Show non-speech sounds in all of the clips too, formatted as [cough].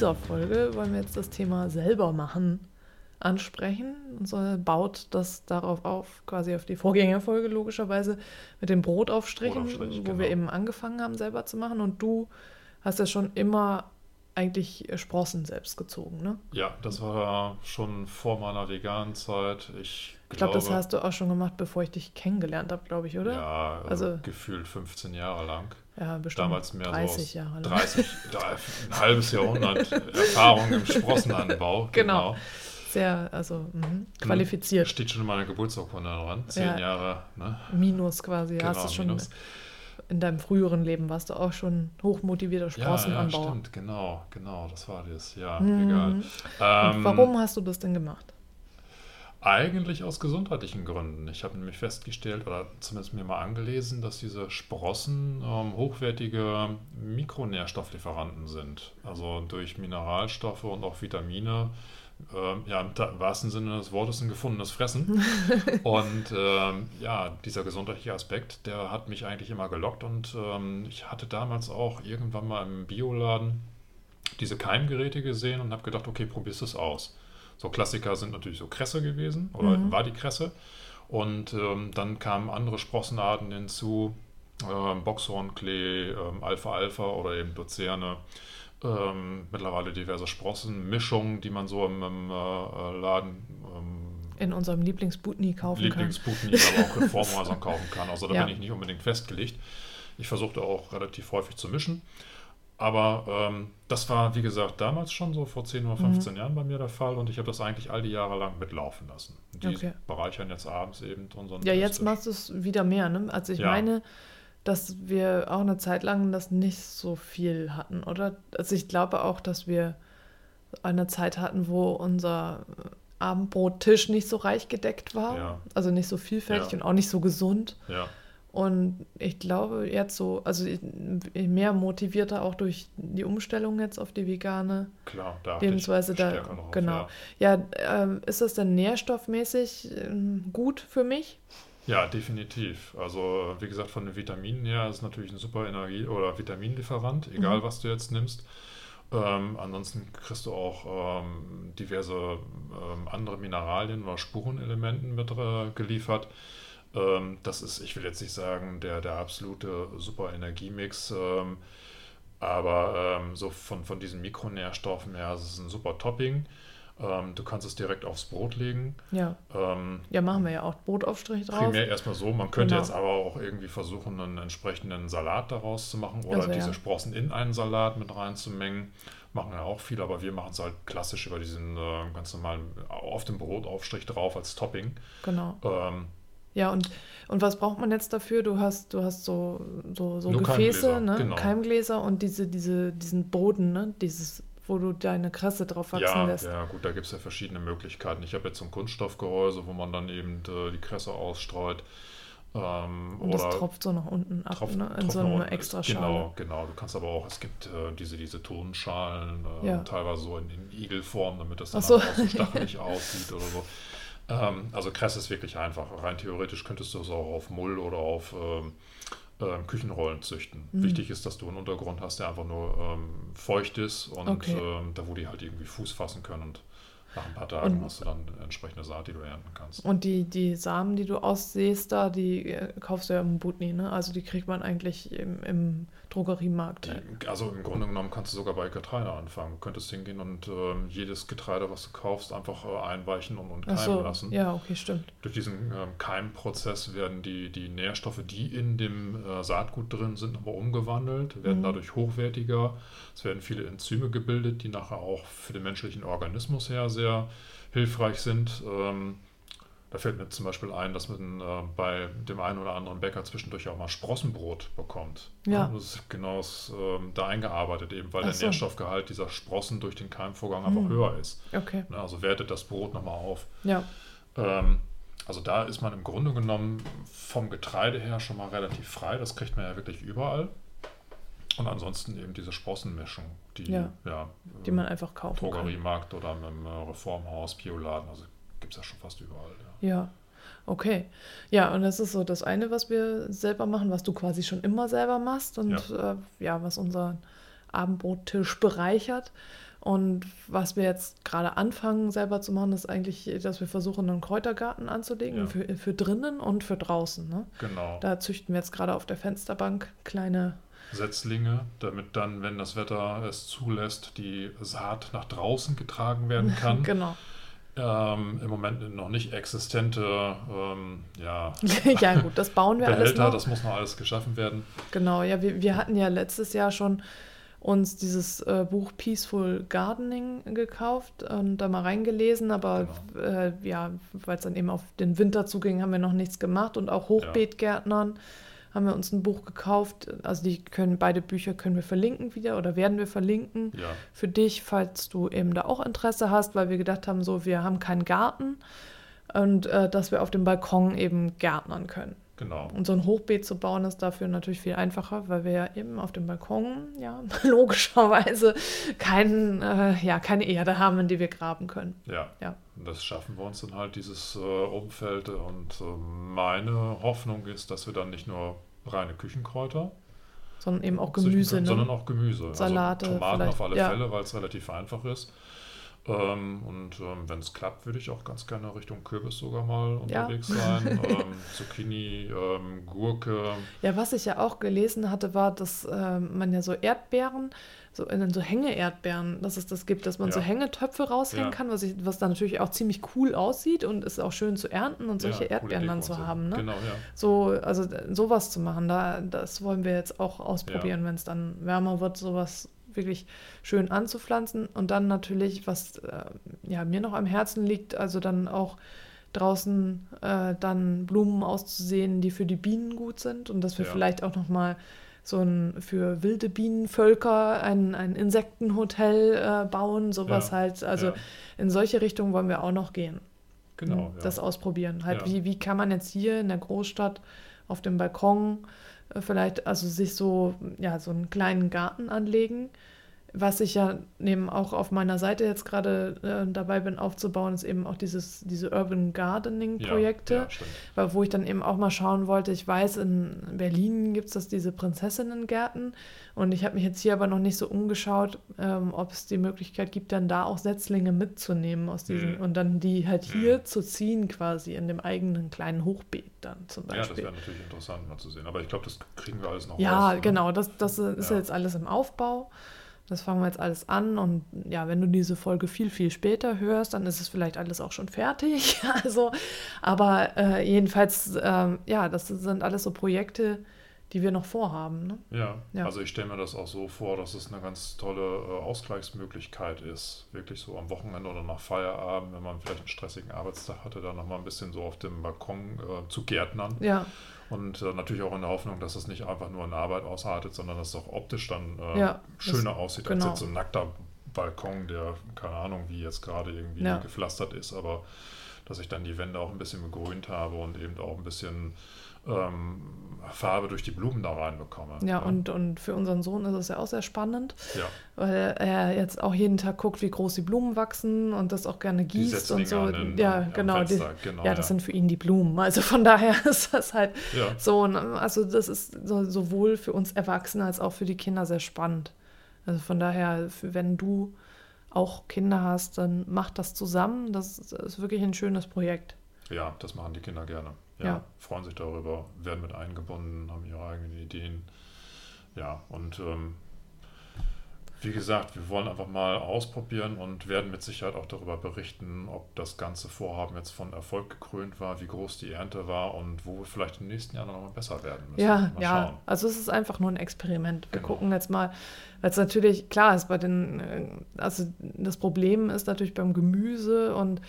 Dieser Folge wollen wir jetzt das Thema selber machen ansprechen. Und so baut das darauf auf, quasi auf die Vorgängerfolge logischerweise mit den Brotaufstrichen, Brotaufstrich, wo genau. wir eben angefangen haben selber zu machen. Und du hast ja schon immer eigentlich Sprossen selbst gezogen, ne? Ja, das war schon vor meiner veganen Zeit. Ich Ich glaube, das hast du auch schon gemacht, bevor ich dich kennengelernt habe, glaube ich, oder? Ja, also, Also- gefühlt 15 Jahre lang. Ja, bestimmt Damals mehr 30 so Jahre lang. 30, da- ein halbes Jahrhundert Erfahrung im Sprossenanbau. [laughs] Genau. Sehr, also mhm, qualifiziert. Steht schon in meiner Geburtsurkunde dran. Zehn Ja. Jahre, ne? Minus quasi. Genau, hast du schon Minus. in deinem früheren Leben warst du auch schon hochmotivierter Ja, ja, Sprossenanbauer. stimmt, genau, genau, das war das. Ja, Mhm. egal. Und Ähm, warum hast du das denn gemacht? Eigentlich aus gesundheitlichen Gründen. Ich habe nämlich festgestellt oder zumindest mir mal angelesen, dass diese Sprossen ähm, hochwertige Mikronährstofflieferanten sind. Also durch Mineralstoffe und auch Vitamine. Ähm, ja, im wahrsten Sinne des Wortes ein gefundenes Fressen. [laughs] und ähm, ja, dieser gesundheitliche Aspekt, der hat mich eigentlich immer gelockt. Und ähm, ich hatte damals auch irgendwann mal im Bioladen diese Keimgeräte gesehen und habe gedacht, okay, probierst es aus. So Klassiker sind natürlich so Kresse gewesen oder Mhm. war die Kresse. Und ähm, dann kamen andere Sprossenarten hinzu, ähm, Boxhornklee, ähm, Alpha-Alpha oder eben Luzerne. Ähm, mittlerweile diverse Sprossenmischungen, die man so im, im äh, Laden ähm, In unserem Lieblingsbutni kaufen Lieblingsputen, aber auch in [laughs] Reformhäusern kaufen kann. Also da Ja. bin ich nicht unbedingt festgelegt. Ich versuchte auch relativ häufig zu mischen. Aber ähm, das war, wie gesagt, damals schon so vor 10 oder Mhm. 15 Jahren bei mir der Fall und ich habe das eigentlich all die Jahre lang mitlaufen lassen. Die Okay. bereichern jetzt abends eben unseren. Ja, jetzt machst du es wieder mehr, ne? Also ich Ja. meine, dass wir auch eine Zeit lang das nicht so viel hatten, oder? Also ich glaube auch, dass wir eine Zeit hatten, wo unser Abendbrottisch nicht so reich gedeckt war. Ja. Also nicht so vielfältig Ja. und auch nicht so gesund. Ja, Und ich glaube jetzt so, also mehr motivierter auch durch die Umstellung jetzt auf die vegane klar, da Lebensweise da. stärker noch auf, Genau. ja. Ja, ähm, ist das denn nährstoffmäßig ähm, gut für mich? Ja, definitiv. Also, wie gesagt, von den Vitaminen her ist es natürlich ein super Energie- oder Vitaminlieferant, egal Mhm. was du jetzt nimmst. Ähm, ansonsten kriegst du auch ähm, diverse ähm, andere Mineralien oder Spurenelementen mit äh, geliefert. Ähm, das ist, ich will jetzt nicht sagen, der, der absolute super Energiemix, ähm, aber ähm, so von, von diesen Mikronährstoffen her ist es ein super Topping. Ähm, du kannst es direkt aufs Brot legen. Ja. Ähm, Ja, machen wir ja auch Brotaufstrich drauf. Primär erstmal so. Man könnte Genau. jetzt aber auch irgendwie versuchen, einen entsprechenden Salat daraus zu machen oder Also, ja. diese Sprossen in einen Salat mit reinzumengen. Machen ja auch viele, aber wir machen es halt klassisch über diesen äh, ganz normalen, auf dem Brotaufstrich drauf als Topping. Genau. Ja, und, und was braucht man jetzt dafür? Du hast, du hast so, so, so Nur Gefäße, Keimgläser, ne? genau. Keimgläser und diese, diese, diesen Boden, ne? Dieses, wo du deine Kresse drauf wachsen ja, lässt. ja, gut, da gibt es ja verschiedene Möglichkeiten. Ich habe jetzt so ein Kunststoffgehäuse, wo man dann eben äh, die Kresse ausstreut. Ähm, Und das tropft so nach unten ab, Tropf- ne? In so unten. extra Genau, Schale. genau. Du kannst aber auch, es gibt äh, diese, diese Tonschalen, äh, Ja. teilweise so in, in Igelform, damit das dann so. auch so stachelig aussieht oder so. Ähm, also Kresse ist wirklich einfach. Rein theoretisch könntest du es auch auf Mull oder auf ähm, ähm, Küchenrollen züchten. Mhm. Wichtig ist, dass du einen Untergrund hast, der einfach nur ähm, feucht ist und Okay. ähm, da, wo die halt irgendwie Fuß fassen können und nach ein paar Tagen Und- hast du dann entsprechende Saat, die du ernten kannst. Und die, die Samen, die du aussäst da, die äh, kaufst du ja im Butni, ne? Also die kriegt man eigentlich im, im Drogeriemarkt. Die, also im Grunde genommen kannst du sogar bei Getreide anfangen. Du könntest hingehen und ähm, jedes Getreide, was du kaufst, einfach äh, einweichen und, und keimen so, lassen. ja, okay, stimmt. Durch diesen ähm, Keimprozess werden die, die Nährstoffe, die in dem äh, Saatgut drin sind, aber umgewandelt, werden Mhm. dadurch hochwertiger. Es werden viele Enzyme gebildet, die nachher auch für den menschlichen Organismus her sehr hilfreich sind. Ähm, Da fällt mir zum Beispiel ein, dass man äh, bei dem einen oder anderen Bäcker zwischendurch auch mal Sprossenbrot bekommt. Ja. Das ist genau ähm, da eingearbeitet, eben weil Ach der so. Nährstoffgehalt dieser Sprossen durch den Keimvorgang einfach Hm. höher ist. Okay. Ne, Also wertet das Brot nochmal auf. Ja. Ähm, also da ist man im Grunde genommen vom Getreide her schon mal relativ frei. Das kriegt man ja wirklich überall. Und ansonsten eben diese Sprossenmischung, die Ja. ja, Die man einfach kaufen kann. Drogeriemarkt oder im äh, Reformhaus, Bioladen, also gibt es ja schon fast überall. Ja. Ja, okay. Ja, und das ist so das eine, was wir selber machen, was du quasi schon immer selber machst und ja, äh, ja was unseren Abendbrottisch bereichert. Und was wir jetzt gerade anfangen selber zu machen, ist eigentlich, dass wir versuchen, einen Kräutergarten anzulegen Ja. für, für drinnen und für draußen. Ne? Genau. Da züchten wir jetzt gerade auf der Fensterbank kleine, Setzlinge, damit dann, wenn das Wetter es zulässt, die Saat nach draußen getragen werden [laughs] kann. genau. ähm, Im Moment noch nicht existente ähm, ja, [laughs] ja gut, das bauen wir alles Behälter, noch. das muss noch alles geschaffen werden. Genau, ja, wir, wir hatten ja letztes Jahr schon uns dieses äh, Buch Peaceful Gardening gekauft und da mal reingelesen, aber äh, ja, weil es dann eben auf den Winter zuging, haben wir noch nichts gemacht und auch Hochbeetgärtnern haben wir uns ein Buch gekauft. Also die können beide Bücher können wir verlinken wieder oder werden wir verlinken Ja, für dich, falls du eben da auch Interesse hast, weil wir gedacht haben, so wir haben keinen Garten und äh, dass wir auf dem Balkon eben gärtnern können. genau. Und so ein Hochbeet zu bauen ist dafür natürlich viel einfacher, weil wir ja eben auf dem Balkon ja [laughs] logischerweise kein, äh, ja, keine Erde haben, in die wir graben können. Ja. Ja. Das schaffen wir uns dann halt, dieses äh, Umfeld. Und äh, meine Hoffnung ist, dass wir dann nicht nur reine Küchenkräuter, Sondern eben auch Gemüse. können, Ne? sondern auch Gemüse. Salate also Tomaten auf alle ja. Fälle, weil es relativ einfach ist. Ähm, und ähm, wenn es klappt, würde ich auch ganz gerne Richtung Kürbis sogar mal Ja. unterwegs sein. [laughs] ähm, Zucchini, ähm, Gurke. Ja, was ich ja auch gelesen hatte, war, dass ähm, man ja so Erdbeeren, so so Hänge-Erdbeeren, dass es das gibt, dass man Ja. so Hängetöpfe raushängen Ja. kann, was, ich, was dann natürlich auch ziemlich cool aussieht und ist auch schön zu ernten und solche Ja, Erdbeeren dann zu so. haben. Ne? Genau, ja. So, also sowas zu machen, da, das wollen wir jetzt auch ausprobieren, wenn es dann wärmer wird, sowas wirklich schön anzupflanzen. Und dann natürlich, was äh, ja, mir noch am Herzen liegt, also dann auch draußen äh, dann Blumen auszusehen, die für die Bienen gut sind und dass wir Ja. vielleicht auch noch mal so ein für wilde Bienenvölker ein, ein Insektenhotel äh, bauen, sowas Ja, halt. Also ja. in solche Richtungen wollen wir auch noch gehen Genau. ja. das ausprobieren. Halt, wie, wie kann man jetzt hier in der Großstadt auf dem Balkon vielleicht, also sich so, ja, so einen kleinen Garten anlegen. Was ich ja neben auch auf meiner Seite jetzt gerade äh, dabei bin aufzubauen, ist eben auch dieses, diese Urban Gardening-Projekte, Ja, ja, wo ich dann eben auch mal schauen wollte, ich weiß, in Berlin gibt es das diese Prinzessinnengärten und ich habe mich jetzt hier aber noch nicht so umgeschaut, ähm, ob es die Möglichkeit gibt, dann da auch Setzlinge mitzunehmen aus diesen Mhm. und dann die halt hier Mhm. zu ziehen quasi in dem eigenen kleinen Hochbeet dann zum Ja, das Beispiel. wäre natürlich interessant mal zu sehen. Aber ich glaube, das kriegen wir alles noch Ja, raus, genau, das, das ist Ja. jetzt alles im Aufbau. Das fangen wir jetzt alles an und ja, wenn du diese Folge viel, viel später hörst, dann ist es vielleicht alles auch schon fertig. [laughs] Also, aber äh, jedenfalls, ähm, ja, das sind alles so Projekte, die wir noch vorhaben. Ne? Ja, Ja. also ich stelle mir das auch so vor, dass es eine ganz tolle äh, Ausgleichsmöglichkeit ist. Wirklich so am Wochenende oder nach Feierabend, wenn man vielleicht einen stressigen Arbeitstag hatte, dann nochmal ein bisschen so auf dem Balkon äh, zu gärtnern. Ja, Und äh, natürlich auch in der Hoffnung, dass es nicht einfach nur in Arbeit ausartet, sondern dass es auch optisch dann äh, Ja, schöner das- aussieht genau. als jetzt so ein nackter Balkon, der keine Ahnung, wie jetzt gerade irgendwie Ja. gepflastert ist, aber dass ich dann die Wände auch ein bisschen begrünt habe und eben auch ein bisschen ähm, Farbe durch die Blumen da reinbekomme. ja, und, und für unseren Sohn ist es ja auch sehr spannend, ja. weil er jetzt auch jeden Tag guckt, wie groß die Blumen wachsen und das auch gerne gießt und so. den, ja, genau. Die, genau. ja, das sind für ihn die Blumen. Also von [laughs] daher ist das halt ja. So, also das ist so, sowohl für uns Erwachsene als auch für die Kinder sehr spannend. Also von daher, wenn du auch Kinder hast, dann mach das zusammen. Das ist, ist wirklich ein schönes Projekt. Ja, das machen die Kinder gerne. Ja, Ja. freuen sich darüber, werden mit eingebunden, haben ihre eigenen Ideen. Ja, und ähm, wie gesagt, wir wollen einfach mal ausprobieren und werden mit Sicherheit auch darüber berichten, ob das ganze Vorhaben jetzt von Erfolg gekrönt war, wie groß die Ernte war und wo wir vielleicht im nächsten Jahr noch mal besser werden müssen. Ja, mal ja. schauen. Also es ist einfach nur ein Experiment. Wir Genau. gucken jetzt mal, weil es natürlich klar ist bei den, äh, also das Problem ist natürlich beim Gemüse und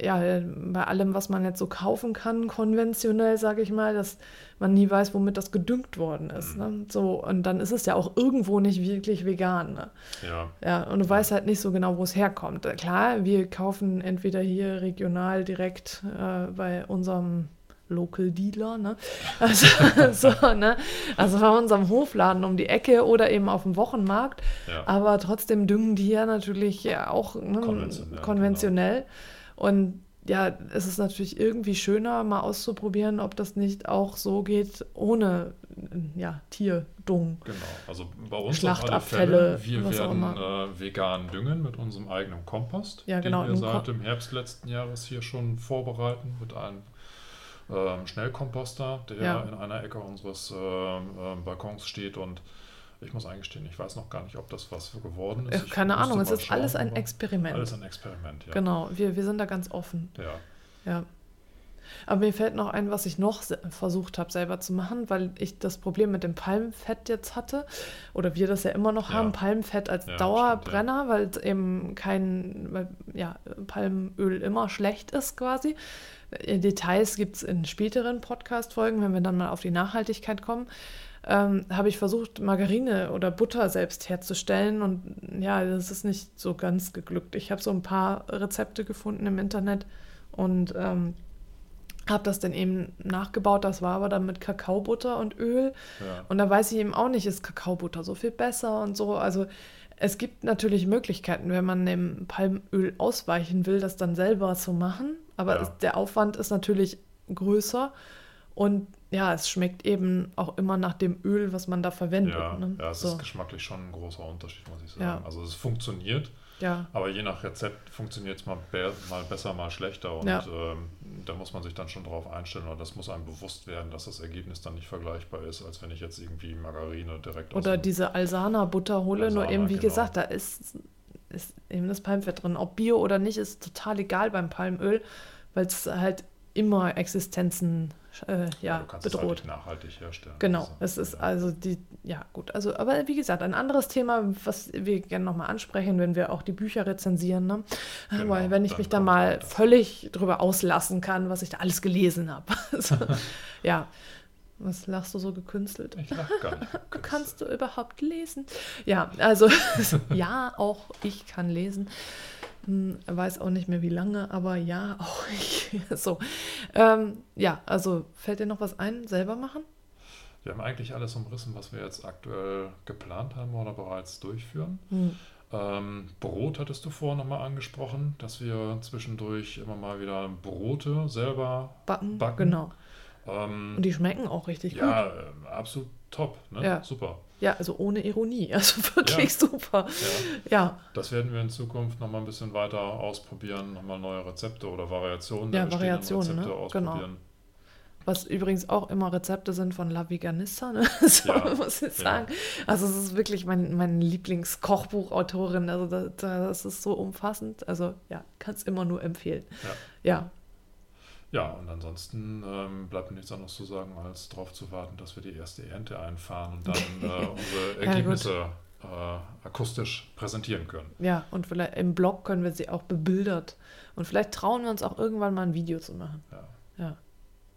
ja, bei allem, was man jetzt so kaufen kann, konventionell, sage ich mal, dass man nie weiß, womit das gedüngt worden ist. Ne? So, und dann ist es ja auch irgendwo nicht wirklich vegan. Ne? Ja. Ja, und du weißt halt nicht so genau, wo es herkommt. Klar, wir kaufen entweder hier regional direkt äh, bei unserem Local Dealer, ne? [laughs] Also, [laughs] so, ne? also bei unserem Hofladen um die Ecke oder eben auf dem Wochenmarkt. Ja. Aber trotzdem düngen die ja natürlich ja auch ne, Konventionell, konventionell. Und ja, es ist natürlich irgendwie schöner, mal auszuprobieren, ob das nicht auch so geht ohne ja, Tierdung. Genau, also bei uns Schlachtabfälle, Fälle. Wir werden äh, vegan düngen mit unserem eigenen Kompost, Ja, genau, den wir seit dem Herbst letzten Jahres hier schon vorbereiten mit einem ähm, Schnellkomposter, der Ja. in einer Ecke unseres ähm, Balkons steht und ich muss eingestehen, ich weiß noch gar nicht, ob das was geworden Äh, ist. Ich Keine Ahnung, es ist alles schauen, ein aber Experiment. Alles ein Experiment, ja. Genau, wir, wir sind da ganz offen. Ja, Ja. Aber mir fällt noch ein, was ich noch versucht habe selber zu machen, weil ich das Problem mit dem Palmfett jetzt hatte. Oder wir das ja immer noch Ja. haben, Palmfett als Ja, Dauerbrenner, weil es eben kein, weil, ja, Palmöl immer schlecht ist quasi. Äh, Details gibt es in späteren Podcast-Folgen, wenn wir dann mal auf die Nachhaltigkeit kommen. Ähm, habe ich versucht, Margarine oder Butter selbst herzustellen und ja, das ist nicht so ganz geglückt. Ich habe so ein paar Rezepte gefunden im Internet und ähm, habe das dann eben nachgebaut. Das war aber dann mit Kakaobutter und Öl. ja. Und da weiß ich eben auch nicht, ist Kakaobutter so viel besser und so. Also es gibt natürlich Möglichkeiten, wenn man dem Palmöl ausweichen will, das dann selber zu machen. Aber Ja. der Aufwand ist natürlich größer. Und ja, es schmeckt eben auch immer nach dem Öl, was man da verwendet. Ja, ne? ja, es so. ist geschmacklich schon ein großer Unterschied, muss ich sagen. Ja. Also es funktioniert, ja. aber je nach Rezept funktioniert es mal, be mal besser, mal schlechter. Und Ja. ähm, da muss man sich dann schon drauf einstellen oder das muss einem bewusst werden, dass das Ergebnis dann nicht vergleichbar ist, als wenn ich jetzt irgendwie Margarine direkt Oder diese Alsana-Butter hole, nur Alsana, eben, wie genau. gesagt, da ist, ist eben das Palmfett drin. Ob Bio oder nicht, ist total egal beim Palmöl, weil es halt immer Existenzen äh, ja, du kannst es halt bedroht. nicht nachhaltig herstellen. Genau, Also, es ist ja. also die, ja gut, also, aber wie gesagt, ein anderes Thema, was wir gerne nochmal ansprechen, wenn wir auch die Bücher rezensieren, ne? Genau, Weil wenn ich mich da mal das. völlig drüber auslassen kann, was ich da alles gelesen habe. [laughs] Also, [laughs] ja, was lachst du so gekünstelt? Ich lach gar nicht. [laughs] Kannst du überhaupt lesen? Ja, also ja, auch ich kann lesen. Weiß auch nicht mehr wie lange, aber ja, [laughs] auch ich. So. Ähm, ja, also fällt dir noch was ein? Selber machen? Wir haben eigentlich alles umrissen, was wir jetzt aktuell geplant haben oder bereits durchführen. Hm. Ähm, Brot hattest du vorhin nochmal angesprochen, dass wir zwischendurch immer mal wieder Brote selber Backen, Backen. genau. Ähm, Und die schmecken auch richtig gut. ja, äh, absolut top. Ne? Ja. Super. Ja, also ohne Ironie. [laughs] Also wirklich Ja. super. Ja. Ja, Das werden wir in Zukunft nochmal ein bisschen weiter ausprobieren, nochmal neue Rezepte oder Variationen Ja, der Variationen, Rezepte ne? ausprobieren. was übrigens auch immer Rezepte sind von La Veganista, ne? [laughs] so Ja, muss ich ja. sagen. Also es ist wirklich mein, mein Lieblingskochbuchautorin. Also das, das ist so umfassend. Also ja, kann es immer nur empfehlen. Ja, Ja, und ansonsten ähm, bleibt mir nichts anderes zu sagen, als darauf zu warten, dass wir die erste Ernte einfahren und dann [laughs] äh, unsere. Ergebnisse äh, akustisch präsentieren können. ja, und vielleicht im Blog können wir sie auch bebildert. Und vielleicht trauen wir uns auch irgendwann mal ein Video zu machen. Ja. Ja, Mit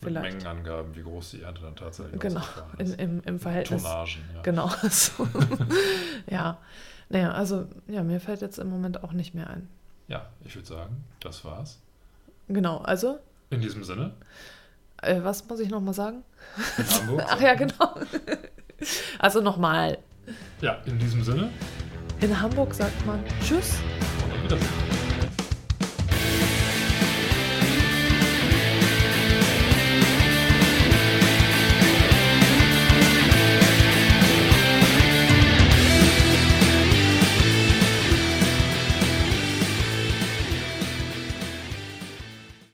vielleicht. Mengenangaben, wie groß die Ernte dann tatsächlich Genau, ist. im, im Verhältnis. Tonnagen, ja. Genau. [laughs] So. [laughs] ja. Naja, also ja, mir fällt jetzt im Moment auch nicht mehr ein. Ja, ich würde sagen, das war's. Genau, also, In diesem Sinne, äh, was muss ich nochmal sagen? in Hamburg. [laughs] Ach ja, genau. Also nochmal. Ja, in diesem Sinne In Hamburg sagt man Tschüss. und auf Wiedersehen.